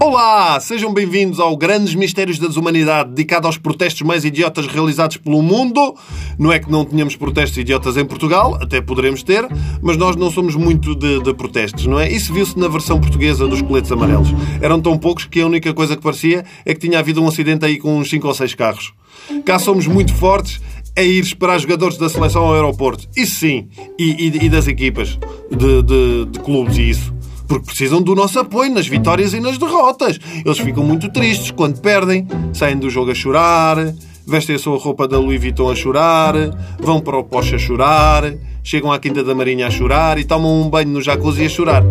Olá, sejam bem-vindos ao Grandes Mistérios da Desumanidade, dedicado aos protestos mais idiotas realizados pelo mundo. Não é que não tenhamos protestos idiotas em Portugal, até poderemos ter, mas nós não somos muito de, de protestos, não é? Isso viu-se na versão portuguesa dos coletes amarelos. Eram tão poucos que a única coisa que parecia é que tinha havido um acidente aí com uns 5 ou 6 carros. Cá somos muito fortes é ir esperar jogadores da seleção ao aeroporto. Isso sim. E, e, e das equipas de, de, de clubes e isso porque precisam do nosso apoio nas vitórias e nas derrotas. Eles ficam muito tristes quando perdem, saem do jogo a chorar, vestem a sua roupa da Louis Vuitton a chorar, vão para o Porsche a chorar, chegam à Quinta da Marinha a chorar e tomam um banho no jacuzzi a chorar.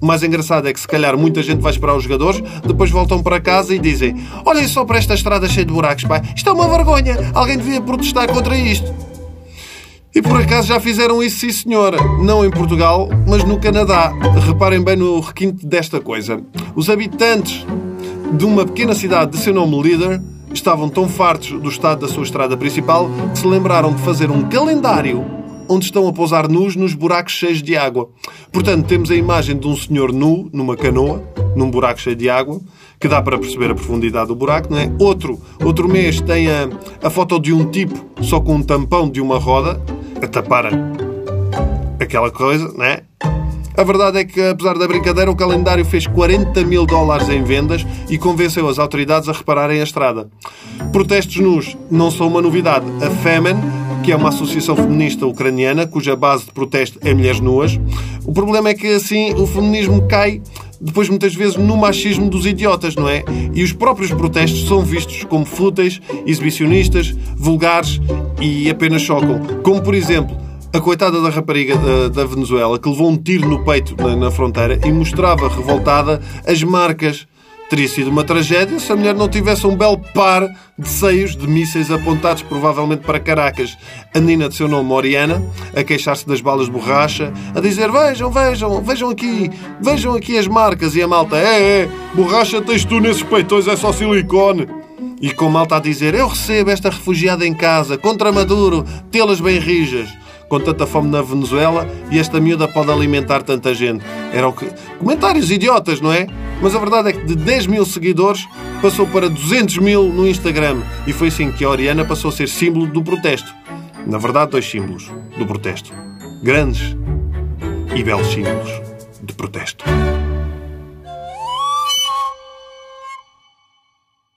O mais engraçado é que se calhar muita gente vai esperar os jogadores, depois voltam para casa e dizem Olhem só para esta estrada cheia de buracos, pai. Isto é uma vergonha. Alguém devia protestar contra isto. E por acaso já fizeram isso, sim senhora. Não em Portugal, mas no Canadá. Reparem bem no requinte desta coisa. Os habitantes de uma pequena cidade de seu nome Leader estavam tão fartos do estado da sua estrada principal que se lembraram de fazer um calendário onde estão a pousar nus nos buracos cheios de água. Portanto, temos a imagem de um senhor nu numa canoa, num buraco cheio de água, que dá para perceber a profundidade do buraco, não é? Outro, outro mês tem a, a foto de um tipo só com um tampão de uma roda, a tapar aquela coisa, não é? A verdade é que, apesar da brincadeira, o calendário fez 40 mil dólares em vendas e convenceu as autoridades a repararem a estrada. Protestos nus não são uma novidade. A Femen, que é uma associação feminista ucraniana, cuja base de protesto é mulheres nuas, o problema é que assim o feminismo cai depois muitas vezes no machismo dos idiotas, não é? E os próprios protestos são vistos como fúteis, exibicionistas, vulgares e apenas chocam. Como, por exemplo, a coitada da rapariga da, da Venezuela que levou um tiro no peito na, na fronteira e mostrava revoltada as marcas Teria sido uma tragédia se a mulher não tivesse um belo par de seios de mísseis apontados provavelmente para Caracas. A menina de seu nome, Oriana, a queixar-se das balas de borracha, a dizer vejam, vejam, vejam aqui, vejam aqui as marcas. E a malta, é, é, borracha tens tu nesses peitões, é só silicone. E com malta a dizer, eu recebo esta refugiada em casa, contra Maduro, tê-las bem rijas com tanta fome na Venezuela e esta miúda pode alimentar tanta gente. Eram que... comentários idiotas, não é? Mas a verdade é que de 10 mil seguidores passou para 200 mil no Instagram e foi assim que a Oriana passou a ser símbolo do protesto. Na verdade, dois símbolos do protesto. Grandes e belos símbolos de protesto.